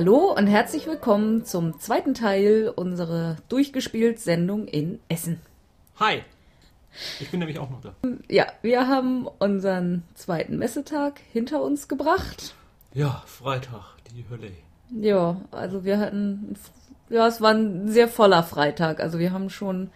Hallo und herzlich willkommen zum zweiten Teil unserer Durchgespielt-Sendung in Essen. Hi. Ich bin nämlich auch noch da. Ja, wir haben unseren zweiten Messetag hinter uns gebracht. Ja, Freitag, die Hölle. Ja, also wir hatten, ja, es war ein sehr voller Freitag. Also wir haben schon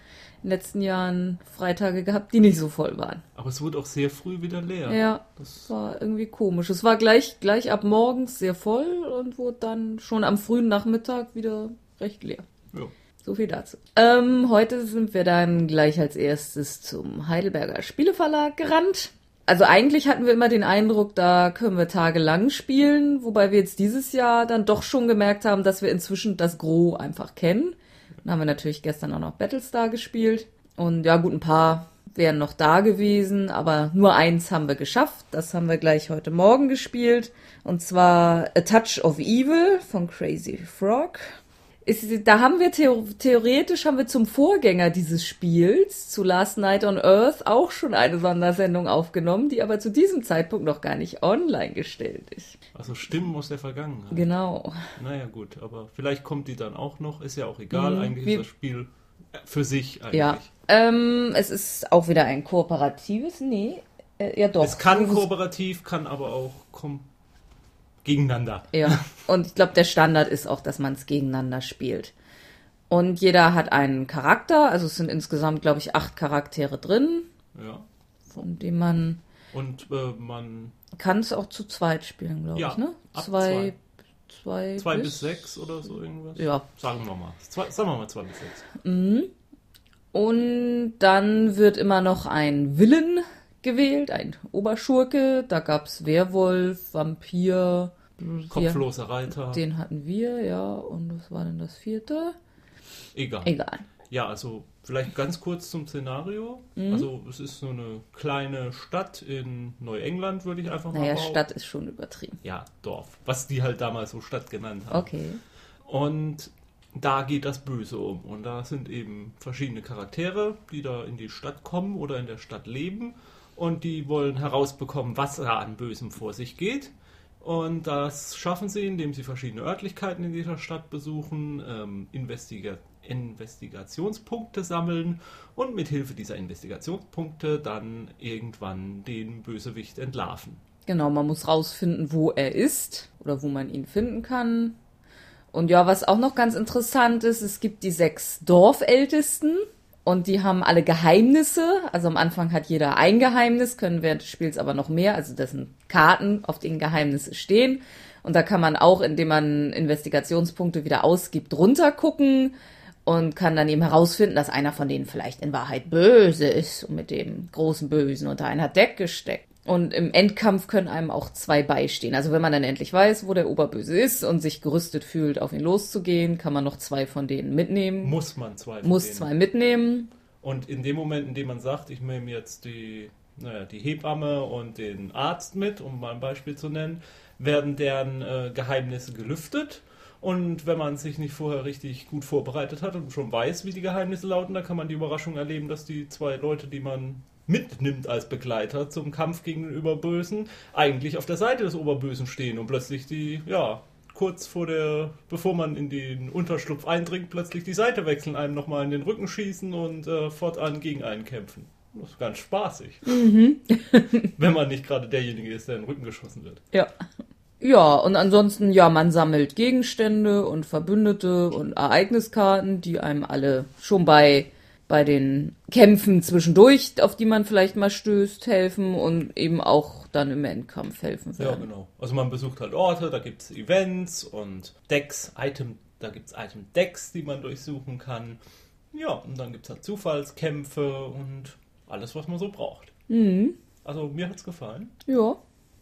in den letzten Jahren Freitage gehabt, die nicht so voll waren. Aber es wurde auch sehr früh wieder leer. Ja, das war irgendwie komisch. Es war gleich, gleich ab morgens sehr voll und wurde dann schon am frühen Nachmittag wieder recht leer. Ja. So viel dazu. Ähm, heute sind wir dann gleich als erstes zum Heidelberger Spieleverlag gerannt. Also eigentlich hatten wir immer den Eindruck, da können wir tagelang spielen, wobei wir jetzt dieses Jahr dann doch schon gemerkt haben, dass wir inzwischen das Gros einfach kennen. Dann haben wir natürlich gestern auch noch Battlestar gespielt. Und ja, gut, ein paar wären noch da gewesen, aber nur eins haben wir geschafft. Das haben wir gleich heute Morgen gespielt. Und zwar A Touch of Evil von Crazy Frog. Ist, da haben wir theo theoretisch haben wir zum Vorgänger dieses Spiels, zu Last Night on Earth, auch schon eine Sondersendung aufgenommen, die aber zu diesem Zeitpunkt noch gar nicht online gestellt ist. Also Stimmen aus der Vergangenheit. Genau. Naja, gut, aber vielleicht kommt die dann auch noch, ist ja auch egal. Mhm, Eigentlich ist das Spiel für sich eigentlich. Ja. Ähm, es ist auch wieder ein kooperatives, nee, äh, ja doch. Es kann kooperativ, kann aber auch kom gegeneinander. Ja, und ich glaube, der Standard ist auch, dass man es gegeneinander spielt. Und jeder hat einen Charakter, also es sind insgesamt, glaube ich, acht Charaktere drin, Ja. von denen man Und äh, man kann es auch zu zweit spielen, glaube Ja, ich, ne? ab Zwei, zwei, zwei bis sechs oder so irgendwas. Ja. Sagen wir mal. Zwei, sagen wir mal zwei bis sechs. Und dann wird immer noch ein Willen gewählt, ein Oberschurke. Da gab's Werwolf, Vampir. Kopfloser Reiter. Den hatten wir, ja. Und was war denn das vierte? Egal. Egal. Ja, also vielleicht ganz kurz zum Szenario. Mhm. Also es ist so eine kleine Stadt in Neuengland, würde ich einfach mal Naja, behaupten. Stadt ist schon übertrieben. Ja, Dorf. Was die halt damals so Stadt genannt haben. Okay. Und da geht das Böse um. Und da sind eben verschiedene Charaktere, die da in die Stadt kommen oder in der Stadt leben. Und die wollen herausbekommen, was da an Bösem vor sich geht. Und das schaffen sie, indem sie verschiedene Örtlichkeiten in dieser Stadt besuchen, ähm, Investiga Investigationspunkte sammeln und mit Hilfe dieser Investigationspunkte dann irgendwann den Bösewicht entlarven. Genau, man muss rausfinden, wo er ist oder wo man ihn finden kann. Und ja, was auch noch ganz interessant ist, es gibt die sechs Dorfältesten und die haben alle Geheimnisse. Also am Anfang hat jeder ein Geheimnis, können während des Spiels aber noch mehr. Also das sind Karten, auf denen Geheimnisse stehen. Und da kann man auch, indem man Investigationspunkte wieder ausgibt, runtergucken und kann dann eben herausfinden, dass einer von denen vielleicht in Wahrheit böse ist und mit dem großen Bösen unter einer Decke steckt. Und im Endkampf können einem auch zwei beistehen. Also wenn man dann endlich weiß, wo der Oberböse ist und sich gerüstet fühlt, auf ihn loszugehen, kann man noch zwei von denen mitnehmen. Muss man zwei von Muss denen. zwei mitnehmen. Und in dem Moment, in dem man sagt, ich nehme jetzt die, naja, die Hebamme und den Arzt mit, um mal ein Beispiel zu nennen, werden deren äh, Geheimnisse gelüftet. Und wenn man sich nicht vorher richtig gut vorbereitet hat und schon weiß, wie die Geheimnisse lauten, dann kann man die Überraschung erleben, dass die zwei Leute, die man mitnimmt als Begleiter zum Kampf gegen den Überbösen, eigentlich auf der Seite des Oberbösen stehen und plötzlich die, ja, kurz vor der, bevor man in den Unterschlupf eindringt, plötzlich die Seite wechseln, einem nochmal in den Rücken schießen und äh, fortan gegen einen kämpfen. Das ist ganz spaßig. Wenn man nicht gerade derjenige ist, der in den Rücken geschossen wird. Ja. Ja, und ansonsten, ja, man sammelt Gegenstände und Verbündete und Ereigniskarten, die einem alle schon bei, bei den Kämpfen zwischendurch, auf die man vielleicht mal stößt, helfen und eben auch dann im Endkampf helfen Ja, werden. genau. Also man besucht halt Orte, da gibt es Events und Decks, Item, da gibt es Item-Decks, die man durchsuchen kann. Ja, und dann gibt es halt Zufallskämpfe und alles, was man so braucht. Mhm. Also mir hat's gefallen. Ja.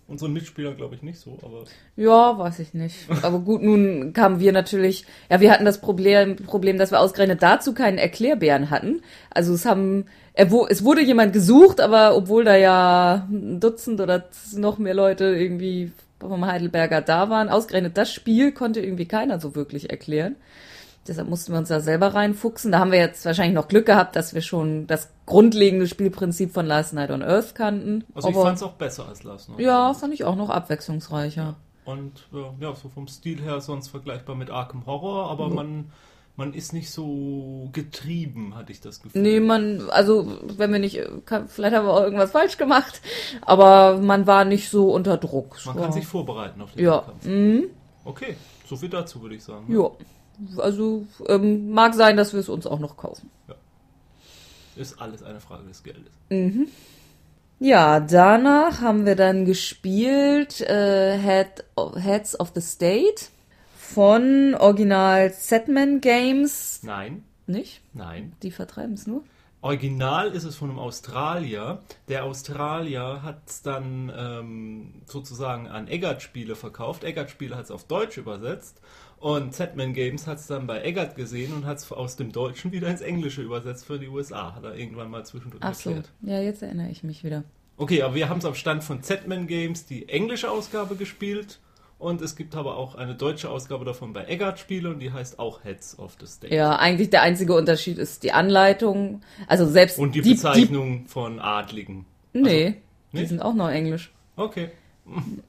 Unseren Mitspielern glaube ich nicht so, aber Ja, weiß ich nicht. Aber gut, nun kamen wir natürlich, ja, wir hatten das Problem, Problem, dass wir ausgerechnet dazu keinen Erklärbären hatten. Also es haben, es wurde jemand gesucht, aber obwohl da ja ein Dutzend oder noch mehr Leute irgendwie vom Heidelberger da waren, ausgerechnet das Spiel konnte irgendwie keiner so wirklich erklären. Deshalb mussten wir uns da selber reinfuchsen. Da haben wir jetzt wahrscheinlich noch Glück gehabt, dass wir schon das grundlegende Spielprinzip von Last Night on Earth kannten. Also ich Aber- fand es auch besser als Last Night. ja, fand ich auch noch abwechslungsreicher. Und äh, ja, so vom Stil her sonst vergleichbar mit Arkham Horror, aber man, man ist nicht so getrieben, hatte ich das Gefühl. Nee, man, also wenn wir nicht, kann, vielleicht haben wir auch irgendwas falsch gemacht, aber man war nicht so unter Druck. Man war- kann sich vorbereiten auf den ja, Kampf. mhm, Okay, so viel dazu würde ich sagen. ja. Also ähm, mag sein, dass wir es uns auch noch kaufen. Ist alles eine Frage des Geldes. Ja, danach haben wir dann gespielt äh, Head Heads of the State von Original Setman Games. Nein, Nicht? nein. Die vertreiben es nur. Original ist es von einem Australier. Der Australier hat es dann ähm, sozusagen an Eggert Spiele verkauft. Eggert Spiele hat es auf Deutsch übersetzt. Und Zetman Games hat es dann bei Eggert gesehen und hat es aus dem Deutschen wieder ins Englische übersetzt für die USA. Hat er irgendwann mal zwischendurch Ach so. erklärt. Ja, jetzt erinnere ich mich wieder. Okay, aber wir haben es auf Stand von Zetman Games die englische Ausgabe gespielt. Und es gibt aber auch eine deutsche Ausgabe davon bei Eggert Spiele und die heißt auch Heads of the State. Ja, eigentlich der einzige Unterschied ist die Anleitung. Also selbst Und die, die, Bezeichnung von Adligen. die Nee, Also, die sind auch noch Englisch. Okay.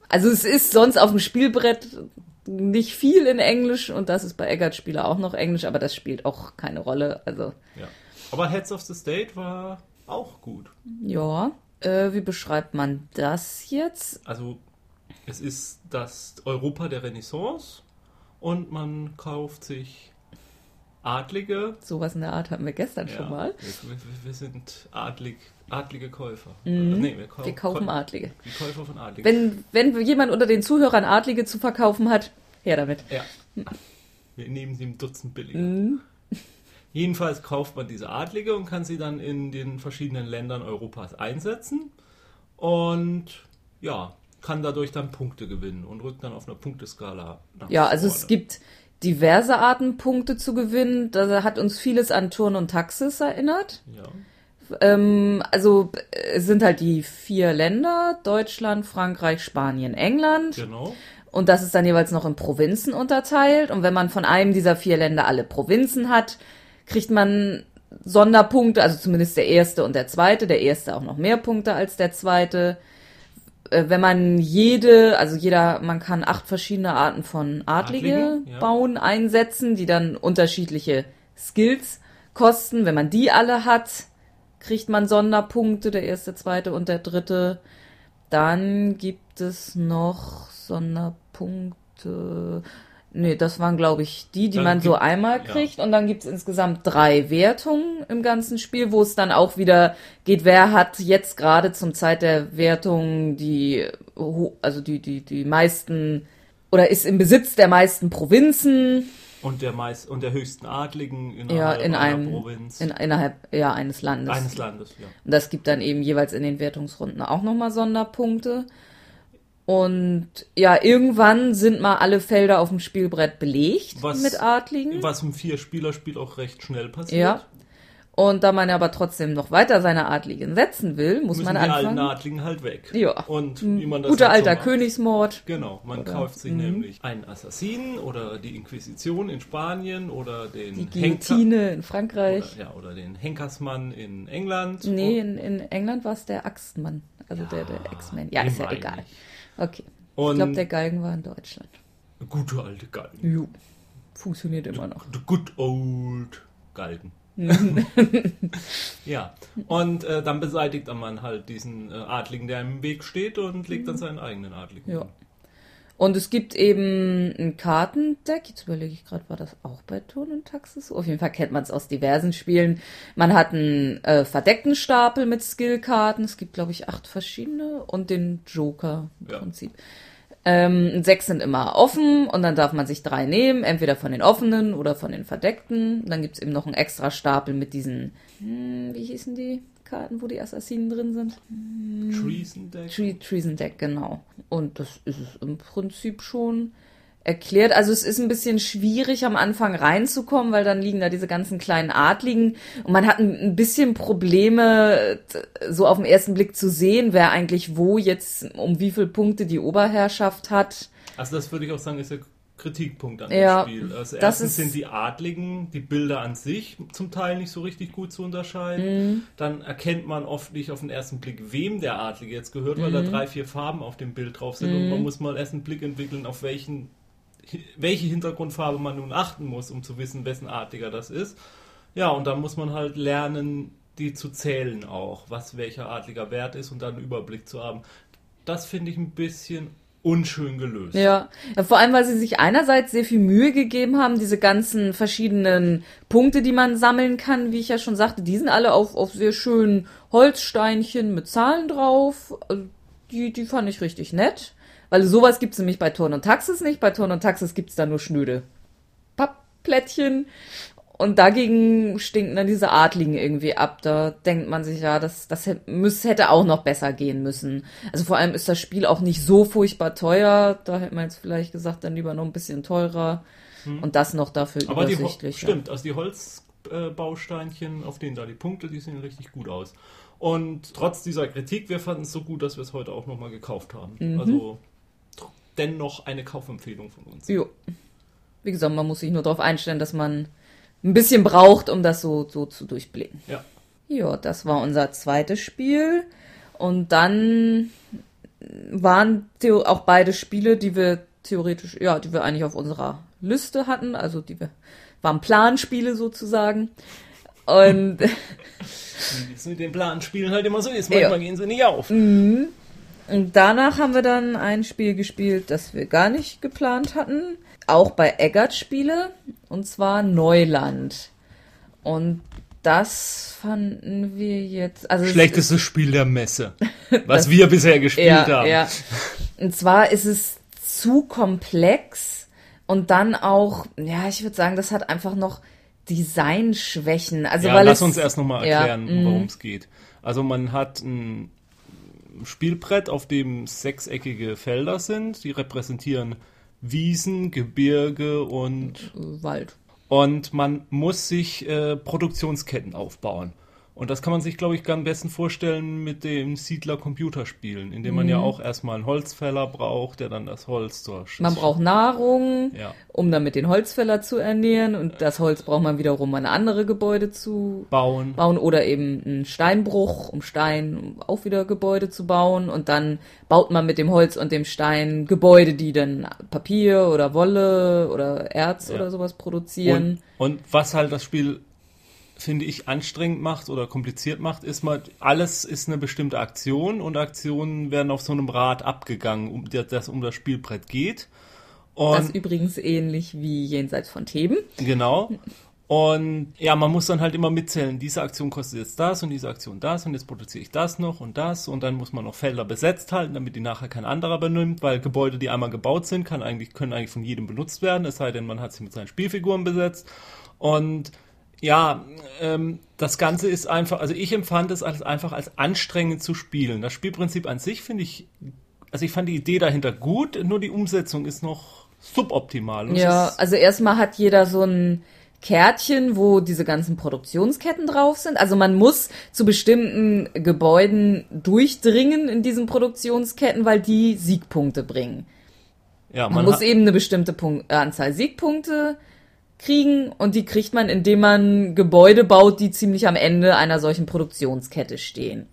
Also es ist sonst auf dem Spielbrett nicht viel in Englisch und das ist bei Eggert Spieler auch noch Englisch, aber das spielt auch keine Rolle. Also Ja. Aber Heads of the State war auch gut. ja, äh, wie beschreibt man das jetzt? Also es ist das Europa der Renaissance und man kauft sich Adlige. Sowas in der Art hatten wir gestern schon mal. Wir, wir, sind adlig, adlige Käufer. Mhm. Nee, wir, kau Wir kaufen Käu- Adlige. Die Käufer von Adligen. Wenn, wenn jemand unter den Zuhörern Adlige zu verkaufen hat, her damit. ja. Wir nehmen sie im Dutzend billiger. Mhm. Jedenfalls kauft man diese Adlige und kann sie dann in den verschiedenen Ländern Europas einsetzen und ja, kann dadurch dann Punkte gewinnen und rückt dann auf einer Punkteskala nach Ja, also es gibt diverse Arten, Punkte zu gewinnen. Da hat uns vieles an Turn und Taxis erinnert. Ja, Ähm, also äh, es sind halt die vier Länder, Deutschland, Frankreich, Spanien, England. genau. Und das ist dann jeweils noch in Provinzen unterteilt. Und wenn man von einem dieser vier Länder alle Provinzen hat, kriegt man Sonderpunkte, also zumindest der erste und der zweite. Der erste auch noch mehr Punkte als der zweite. Äh, Wenn man jede, also jeder, man kann acht verschiedene Arten von Adlige Adligen, ja. bauen, einsetzen, die dann unterschiedliche Skills kosten. Wenn man die alle hat, kriegt man Sonderpunkte, der erste, zweite und der dritte. Dann gibt es noch Sonderpunkte. Nee, das waren, glaube ich, die, die Dann man so einmal ja. kriegt. Und dann gibt es insgesamt drei Wertungen im ganzen Spiel, wo es dann auch wieder geht, wer hat jetzt gerade zum Zeit der Wertung die, also die, die, die meisten, oder ist im Besitz der meisten Provinzen Und der meist und der höchsten Adligen innerhalb ja, in einer einem, Provinz in, innerhalb ja, eines Landes. eines Landes, ja. Und das gibt dann eben jeweils in den Wertungsrunden auch nochmal Sonderpunkte. Und ja, irgendwann sind mal alle Felder auf dem Spielbrett belegt Was- mit Adligen. Was im Vier-Spieler-Spiel auch recht schnell passiert. Ja. Und da man aber trotzdem noch weiter seine Adligen setzen will, muss müssen man die alten anfangen. Adligen halt weg. Ja. Und wie man das Guter halt so alter macht. Königsmord. Genau, man Oder- kauft sich Mhm. nämlich einen Assassinen oder die Inquisition in Spanien oder den Die Henker- Guillotine in Frankreich. Oder, ja, oder den Henkersmann in England. Nee, in, in England war es der Axtmann. Also der, der X-Men. Ja, ist ja egal. ich. Okay. Ich Und glaube, der Galgen war in Deutschland. gute alte Galgen. Jo. Funktioniert immer noch. The good old Galgen. Ja, und äh, dann beseitigt man halt diesen äh, Adligen, der im Weg steht und legt dann seinen eigenen Adligen. Ja. Und es gibt eben ein Kartendeck. Jetzt überlege ich gerade, war das auch bei Turn und Taxis? Auf jeden Fall kennt man es aus diversen Spielen. Man hat einen äh, verdeckten Stapel mit Skillkarten. Es gibt, glaube ich, acht verschiedene und den Joker im Ja. Prinzip. Ähm, sechs sind immer offen und dann darf man sich drei nehmen, entweder von den offenen oder von den verdeckten. Dann gibt's eben noch einen extra Stapel mit diesen, hm, wie hießen die Karten, wo die Assassinen drin sind? Treason Deck. Tre Treason Deck, genau. Und das ist es im Prinzip schon erklärt. Also es ist ein bisschen schwierig am Anfang reinzukommen, weil dann liegen da diese ganzen kleinen Adligen und man hat ein bisschen Probleme, so auf den ersten Blick zu sehen, wer eigentlich wo jetzt um wie viele Punkte die Oberherrschaft hat. Also das würde ich auch sagen, ist ja Kritikpunkt an Ja, dem Spiel. Also das erstens sind die Adligen, die Bilder an sich zum Teil nicht so richtig gut zu unterscheiden. Mhm. Dann erkennt man oft nicht auf den ersten Blick, wem der Adlige jetzt gehört, weil da Mhm. drei, vier Farben auf dem Bild drauf sind und man muss mal erst einen Blick entwickeln, auf welchen welche Hintergrundfarbe man nun achten muss, um zu wissen, wessen Adliger das ist. Ja, und dann muss man halt lernen, die zu zählen auch, was welcher Adliger wert ist und dann einen Überblick zu haben. Das finde ich ein bisschen unschön gelöst. Ja. ja, vor allem, weil sie sich einerseits sehr viel Mühe gegeben haben, diese ganzen verschiedenen Punkte, die man sammeln kann, wie ich ja schon sagte, die sind alle auf, auf sehr schönen Holzsteinchen mit Zahlen drauf. Also Die, die fand ich richtig nett. Weil sowas gibt's nämlich bei Turn und Taxis nicht. Bei Turn und Taxis gibt's da nur schnöde Pappplättchen. Und dagegen stinken dann diese Adligen irgendwie ab. Da denkt man sich ja, das, das hätte, auch noch besser gehen müssen. Also vor allem ist das Spiel auch nicht so furchtbar teuer. Da hätte man jetzt vielleicht gesagt, dann lieber noch ein bisschen teurer. Und das noch dafür Hm. Aber die Ho übersichtlicher. stimmt, also die Holzbausteinchen, auf denen da die Punkte, die sehen richtig gut aus. Und trotz dieser Kritik, wir fanden es so gut, dass wir es heute auch nochmal gekauft haben. Mhm. Also dennoch eine Kaufempfehlung von uns. Jo. Wie gesagt, man muss sich nur darauf einstellen, dass man ein bisschen braucht, um das so, so zu durchblicken. Ja. Ja, das war unser zweites Spiel. Und dann waren auch beide Spiele, die wir theoretisch, ja, die wir eigentlich auf unserer Liste hatten, also die wir, waren Planspiele sozusagen. Und Wie es mit den Planspielen halt immer so ist. Ja. Manchmal gehen sie nicht auf. Und danach haben wir dann ein Spiel gespielt, das wir gar nicht geplant hatten. Auch bei Eggert Spiele. Und zwar Neuland. Und das fanden wir jetzt. Also es Schlechtestes Spiel der Messe, was wir bisher gespielt ja, haben. Ja. Und zwar ist es zu komplex und dann auch, ja, ich würde sagen, das hat einfach noch Designschwächen. Also Ja, weil lass es, uns erst nochmal Ja, erklären, mm. worum es geht. Also man hat ein Spielbrett, auf dem sechseckige Felder sind, die repräsentieren Wiesen, Gebirge und Wald. und man muss sich äh, Produktionsketten aufbauen. Und das kann man sich, glaube ich, am besten vorstellen mit dem Siedler-Computerspielen, in dem man ja auch erstmal einen Holzfäller braucht, der dann das Holz zur Man braucht Nahrung, Ja. um damit den Holzfäller zu ernähren und das Holz braucht man wiederum, um eine andere Gebäude zu bauen. bauen oder eben einen Steinbruch, um Stein um auch wieder Gebäude zu bauen und dann baut man mit dem Holz und dem Stein Gebäude, die dann Papier oder Wolle oder Erz Ja. oder sowas produzieren. Und, und was halt das Spiel, finde ich, anstrengend macht oder kompliziert macht, ist mal, alles ist eine bestimmte Aktion und Aktionen werden auf so einem Rad abgegangen, um das, das um das Spielbrett geht. Und das ist übrigens ähnlich wie jenseits von Theben. Genau. Und ja, man muss dann halt immer mitzählen, diese Aktion kostet jetzt das und diese Aktion das und jetzt produziere ich das noch und das und dann muss man noch Felder besetzt halten, damit die nachher kein anderer benimmt, weil Gebäude, die einmal gebaut sind, kann eigentlich, können eigentlich von jedem benutzt werden, es sei denn, man hat sie mit seinen Spielfiguren besetzt. Und ja, ähm, das Ganze ist einfach, also ich empfand es als einfach als anstrengend zu spielen. Das Spielprinzip an sich finde ich, also ich fand die Idee dahinter gut, nur die Umsetzung ist noch suboptimal. Und Ja, also erstmal hat jeder so ein Kärtchen, wo diese ganzen Produktionsketten drauf sind. Also man muss zu bestimmten Gebäuden durchdringen in diesen Produktionsketten, weil die Siegpunkte bringen. ja, Man, muss hat- eben eine bestimmte Punkt, äh, Anzahl Siegpunkte kriegen und die kriegt man, indem man Gebäude baut, die ziemlich am Ende einer solchen Produktionskette stehen.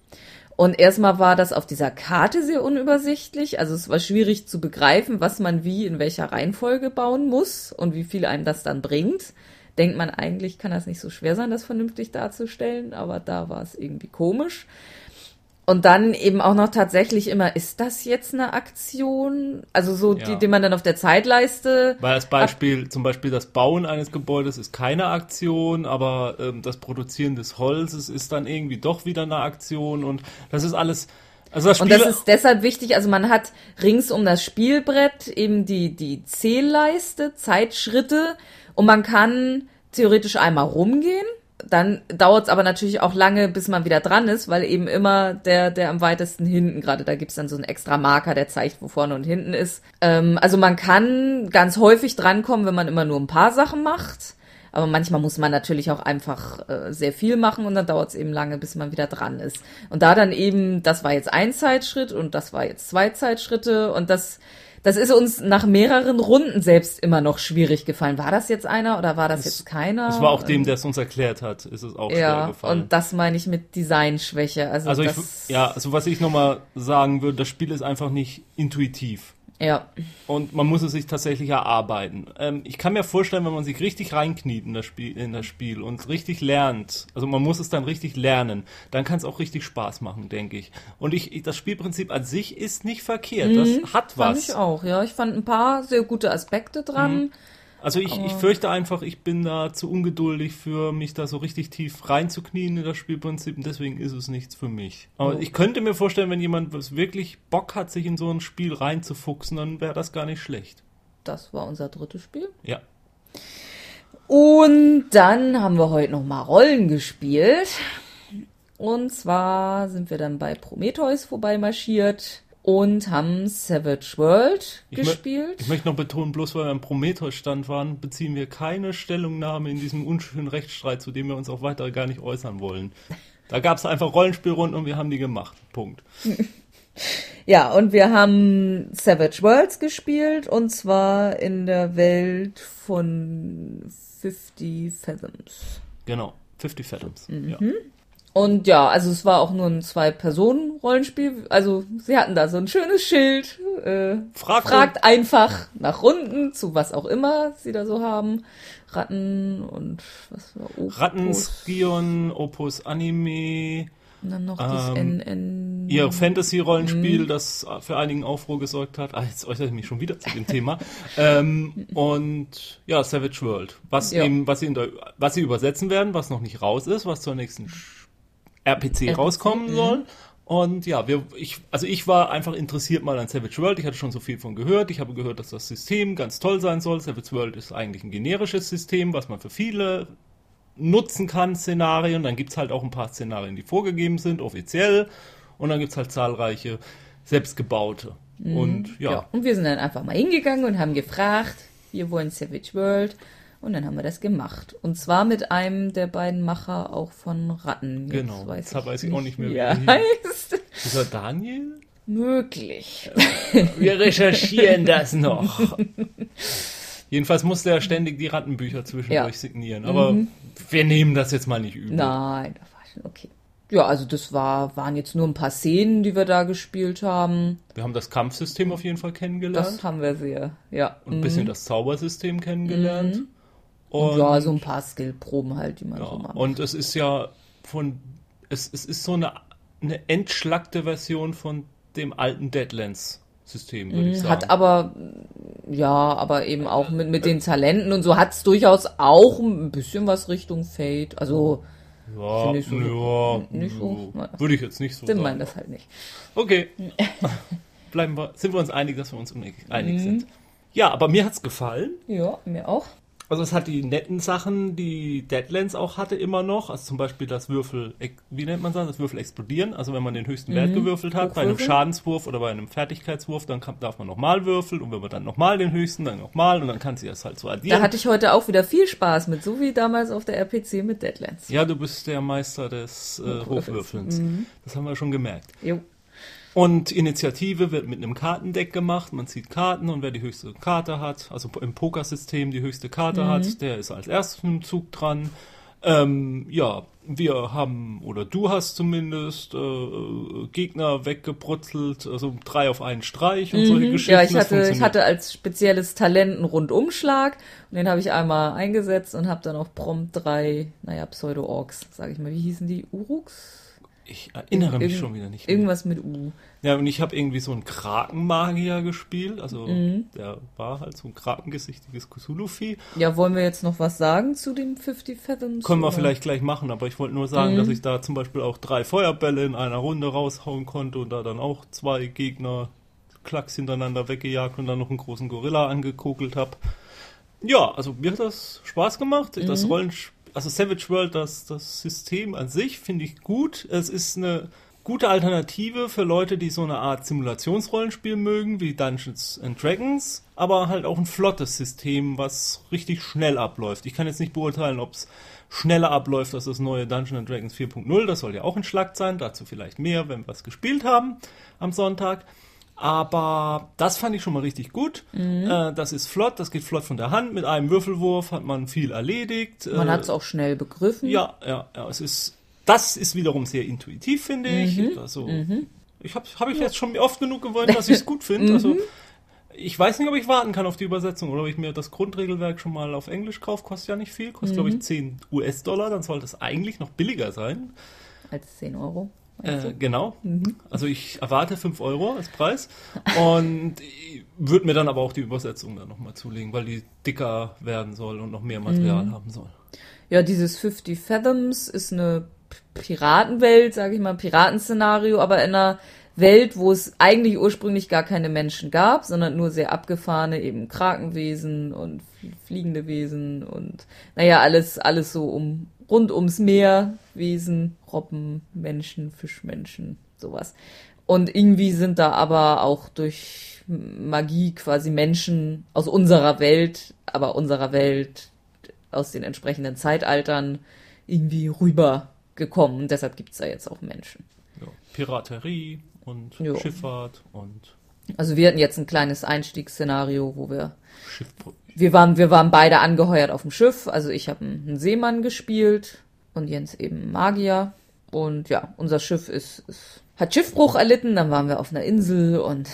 Und erstmal war das auf dieser Karte sehr unübersichtlich. Also es war schwierig zu begreifen, was man wie in welcher Reihenfolge bauen muss und wie viel einem das dann bringt. Denkt man eigentlich, kann das nicht so schwer sein, das vernünftig darzustellen, aber da war es irgendwie komisch. Und dann eben auch noch tatsächlich immer, ist das jetzt eine Aktion? Also so, Ja. die, die man dann auf der Zeitleiste Weil als Beispiel, zum Beispiel das Bauen eines Gebäudes ist keine Aktion, aber ähm, das Produzieren des Holzes ist dann irgendwie doch wieder eine Aktion und das ist alles. Also das Spiel, Und das ist deshalb wichtig, also man hat rings um das Spielbrett eben die, die Zählleiste, Zeitschritte und man kann theoretisch einmal rumgehen. Dann dauert es aber natürlich auch lange, bis man wieder dran ist, weil eben immer der, der am weitesten hinten, gerade da gibt's dann so einen extra Marker, der zeigt, wo vorne und hinten ist. Ähm, also man kann ganz häufig drankommen, wenn man immer nur ein paar Sachen macht. Aber manchmal muss man natürlich auch einfach äh, sehr viel machen und dann dauert es eben lange, bis man wieder dran ist. Und da dann eben, das war jetzt ein Zeitschritt und das war jetzt zwei Zeitschritte und das, Das ist uns nach mehreren Runden selbst immer noch schwierig gefallen. War das jetzt einer oder war das jetzt keiner? Es war auch dem, der es uns erklärt hat, ist es auch schwer ja, gefallen. und das meine ich mit Designschwäche. Also, also ich, das, ja, also was ich nochmal sagen würde, das Spiel ist einfach nicht intuitiv. Ja. Und man muss es sich tatsächlich erarbeiten. Ähm, ich kann mir vorstellen, wenn man sich richtig reinkniet in das, Spiel, in das Spiel und richtig lernt, also man muss es dann richtig lernen, dann kann es auch richtig Spaß machen, denke ich. Und ich, das Spielprinzip an sich ist nicht verkehrt. Das hat Fand was. ich auch, ja. Ich fand ein paar sehr gute Aspekte dran. Also ich, ich fürchte einfach, ich bin da zu ungeduldig für mich da so richtig tief reinzuknien in das Spielprinzip und deswegen ist es nichts für mich. Aber Oh. ich könnte mir vorstellen, wenn jemand was wirklich Bock hat, sich in so ein Spiel reinzufuchsen, dann wäre das gar nicht schlecht. Das war unser drittes Spiel. Ja. Und dann haben wir heute noch mal Rollen gespielt. Und zwar sind wir dann bei Prometheus vorbeimarschiert und haben Savage World Ich gespielt. Ich möchte noch betonen, bloß weil wir am Prometheus-Stand waren, beziehen wir keine Stellungnahme in diesem unschönen Rechtsstreit, zu dem wir uns auch weiter gar nicht äußern wollen. Da gab es einfach Rollenspielrunden und wir haben die gemacht. Punkt. Ja, und wir haben Savage Worlds gespielt und zwar in der Welt von 50 Fathoms. Genau. 50 Fathoms. Mhm. Ja. Und ja, also es war auch nur ein Zwei-Personen-Rollenspiel. Also sie hatten da so ein schönes Schild. Äh, Frag- fragt einfach nach Runden, zu was auch immer sie da so haben. Ratten und was war Opus. Ratten, Skion, Opus Anime, Und dann noch das ähm, NN. ihr. Fantasy-Rollenspiel, das für einigen Aufruhr gesorgt hat. Ah, jetzt äußere ich mich schon wieder zu dem Thema. ähm, und ja, Savage World. Was Ja. eben, was sie, in der, was sie übersetzen werden, was noch nicht raus ist, was zur nächsten Sch- RPC, rauskommen mhm. soll. Und ja, wir, ich, also ich war einfach interessiert mal an Savage World. Ich hatte schon so viel von gehört. Ich habe gehört, dass das System ganz toll sein soll. Savage World ist eigentlich ein generisches System, was man für viele nutzen kann, Szenarien. Dann gibt's halt auch ein paar Szenarien, die vorgegeben sind, offiziell. Und dann gibt's halt zahlreiche selbstgebaute. Und ja, Ja. Und wir sind dann einfach mal hingegangen und haben gefragt, wir wollen Savage World. Und dann haben wir das gemacht. Und zwar mit einem der beiden Macher auch von Ratten. Jetzt Genau. Weiß Jetzt weiß ich auch nicht mehr, wie er er heißt. dieser Daniel? Möglich. Wir recherchieren das noch. Jedenfalls musste er ständig die Rattenbücher zwischendurch Ja. Mhm. signieren. Aber wir nehmen das jetzt mal nicht übel. Nein, das war schon okay. Ja, also das war, waren jetzt nur ein paar Szenen, die wir da gespielt haben. Wir haben das Kampfsystem auf jeden Fall kennengelernt. Das haben wir sehr, ja. und ein bisschen das Zaubersystem kennengelernt. Und, ja, so ein paar Skillproben halt, die man ja, so macht. und es ist ja von, es, es ist so eine, eine entschlackte Version von dem alten Deadlands-System, würde ich sagen. Mhm, Hat aber, ja, aber eben auch mit, mit den Talenten und so hat es durchaus auch ein bisschen was Richtung Fate. Also, ja, Finde ich so- ja, nicht so. ja, würde ich jetzt nicht so sind sagen. das halt nicht. Okay. Bleiben wir, sind wir uns einig, dass wir uns einig Mhm. sind. Ja, aber mir hat's gefallen. Ja, mir auch. Also es hat die netten Sachen, die Deadlands auch hatte immer noch. Also zum Beispiel das Würfel, wie nennt man das? Das Würfel explodieren. Also wenn man den höchsten Wert gewürfelt hat, bei einem Mhm. Schadenswurf oder bei einem Fertigkeitswurf, dann kann, darf man nochmal würfeln. Und wenn man dann nochmal den höchsten, dann nochmal. Und dann kann sie das halt so Da addieren. hatte ich heute auch wieder viel Spaß mit, so wie damals auf der RPC mit Deadlands. ja, du bist der Meister des äh. Hochwürfelns. Das haben wir schon gemerkt. Jo. Und Initiative wird mit einem Kartendeck gemacht. Man zieht Karten und wer die höchste Karte hat, also im Pokersystem die höchste Karte hat, der ist als erstes im Zug dran. Ähm, ja, wir haben, oder du hast zumindest, äh, äh, Gegner weggebrutzelt, also drei auf einen Streich und solche Geschichten. Ja, ich hatte, ich hatte als spezielles Talent einen Rundumschlag und den habe ich einmal eingesetzt und habe dann auch prompt drei, naja, Pseudo-Orks, sage ich mal. Wie hießen die? Uruks? Ich erinnere mich Irgend- schon wieder nicht. Mehr. Irgendwas mit U. Ja, und ich habe irgendwie so einen Krakenmagier gespielt, also Mhm. der war halt so ein krakengesichtiges Cthulhu-Vieh. Ja, wollen wir jetzt noch was sagen zu dem 50 Fathoms? Können wir oder? vielleicht gleich machen, aber ich wollte nur Mhm. sagen, dass ich da zum Beispiel auch drei Feuerbälle in einer Runde raushauen konnte und da dann auch zwei Gegner klacks hintereinander weggejagt und dann noch einen großen Gorilla angekokelt habe. Ja, also mir hat das Spaß gemacht. Mhm. Das Rollenspiel, also Savage World, das, das System an sich finde ich gut. Es ist eine gute Alternative für Leute, die so eine Art Simulationsrollenspiel mögen, wie Dungeons and Dragons, aber halt auch ein flottes System, was richtig schnell abläuft. Ich kann jetzt nicht beurteilen, ob es schneller abläuft als das neue Dungeons and Dragons 4.0. Das soll ja auch ein Schlag sein, dazu vielleicht mehr, wenn wir es gespielt haben am Sonntag. Aber das fand ich schon mal richtig gut. Äh, das ist flott, das geht flott von der Hand. Mit einem Würfelwurf hat man viel erledigt. Man Äh, hat es auch schnell begriffen. ja, ja, ja. Es ist, das ist wiederum sehr intuitiv, finde ich. Mhm. Also, ich habe hab ich jetzt schon oft genug gewonnen, dass ich es gut finde. Mhm. Also, ich weiß nicht, ob ich warten kann auf die Übersetzung oder ob ich mir das Grundregelwerk schon mal auf Englisch kaufe. Kostet ja nicht viel, kostet, glaube Mhm. ich, 10 US-Dollar. Dann sollte es eigentlich noch billiger sein. Als 10 Euro. Äh, du? genau. Mhm. Also ich erwarte 5 Euro als Preis und würde mir dann aber auch die Übersetzung dann nochmal zulegen, weil die dicker werden soll und noch mehr Material Mhm. haben soll. Ja, dieses 50 Fathoms ist eine Piratenwelt, sage ich mal, Piratenszenario, aber in einer Welt, wo es eigentlich ursprünglich gar keine Menschen gab, sondern nur sehr abgefahrene eben Krakenwesen und flie- fliegende Wesen und naja, alles, alles so um rund ums Meer, Wesen, Robben, Menschen, Fischmenschen, sowas. Und irgendwie sind da aber auch durch Magie quasi Menschen aus unserer Welt, aber unserer Welt aus den entsprechenden Zeitaltern irgendwie rübergekommen. Und deshalb gibt's da jetzt auch Menschen. Ja. Piraterie und Jo. Schifffahrt und Also wir hatten jetzt ein kleines Einstiegsszenario, wo wir Schiff. wir waren wir waren beide angeheuert auf dem Schiff. Also ich habe einen Seemann gespielt und Jens eben Magier. Und ja, unser Schiff ist, ist hat Schiffbruch erlitten. Dann waren wir auf einer Insel und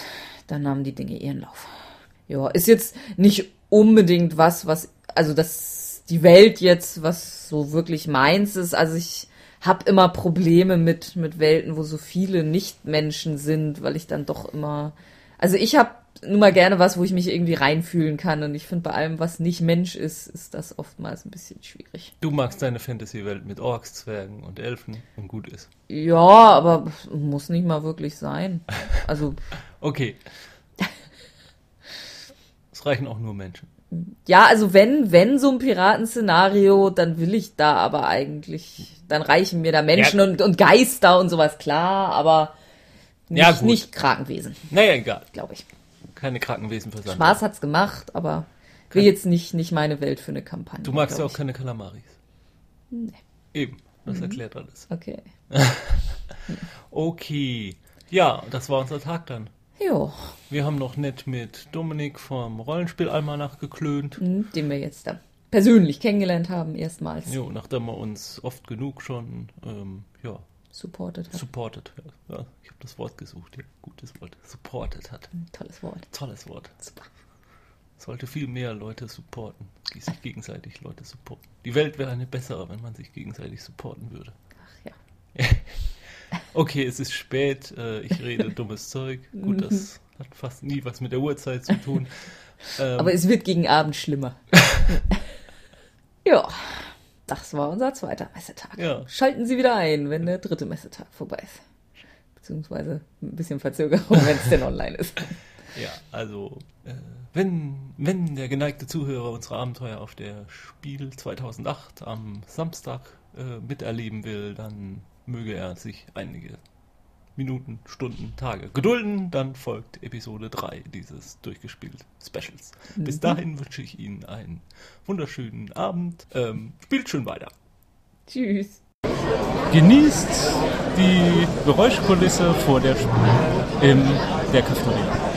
dann nahmen die Dinge ihren Lauf. Ja, ist jetzt nicht unbedingt was, was also das die Welt jetzt was so wirklich meins ist. Also ich habe immer Probleme mit mit Welten, wo so viele Nichtmenschen sind, weil ich dann doch immer also ich habe nun mal gerne was, wo ich mich irgendwie reinfühlen kann und ich finde bei allem, was nicht Mensch ist, ist das oftmals ein bisschen schwierig. Du magst deine Fantasy-Welt mit Orks, Zwergen und Elfen und gut ist. Ja, aber muss nicht mal wirklich sein. Also Okay. Es reichen auch nur Menschen. ja, also wenn wenn so ein Piratenszenario, dann will ich da aber eigentlich, dann reichen mir da Menschen Ja. und, und Geister und sowas klar, aber nicht, Ja, gut. nicht Krakenwesen, Naja, egal. glaube ich. Keine Krankenwesen für Sand. Spaß hat's gemacht, aber will jetzt nicht nicht meine Welt für eine Kampagne. Du magst ja auch ich. keine Kalamaris. Eben. Das erklärt alles. Okay. Okay. Ja, das war unser Tag dann. Jo, Wir haben noch nett mit Dominik vom Rollenspielalmanach geklönt. hm, den wir jetzt da persönlich kennengelernt haben, erstmals Jo, nachdem er uns oft genug schon ähm, ja, supported hat. supported hat. Ja, ich habe das Wort gesucht, ja, gutes Wort. Supported hat. Tolles Wort. Tolles Wort. Super. Sollte viel mehr Leute supporten, die sich gegenseitig Leute supporten. Die Welt wäre eine bessere, wenn man sich gegenseitig supporten würde. Ach ja. Okay, es ist spät, äh, ich rede dummes Zeug. Gut, das hat fast nie was mit der Uhrzeit zu tun. Ähm, Aber es wird gegen Abend schlimmer. ja, das war unser zweiter Messetag. Ja. Schalten Sie wieder ein, wenn der dritte Messetag vorbei ist. Beziehungsweise ein bisschen Verzögerung, wenn es denn online ist. Ja, also äh, wenn, wenn der geneigte Zuhörer unsere Abenteuer auf der Spiel 2008 am Samstag äh, miterleben will, dann möge er sich einige Minuten, Stunden, Tage gedulden. Dann folgt Episode 3 dieses durchgespielt Specials. Bis dahin wünsche ich Ihnen einen wunderschönen Abend. Ähm, spielt schön weiter. Tschüss. Genießt die Geräuschkulisse vor der Spiel in der Cafeteria.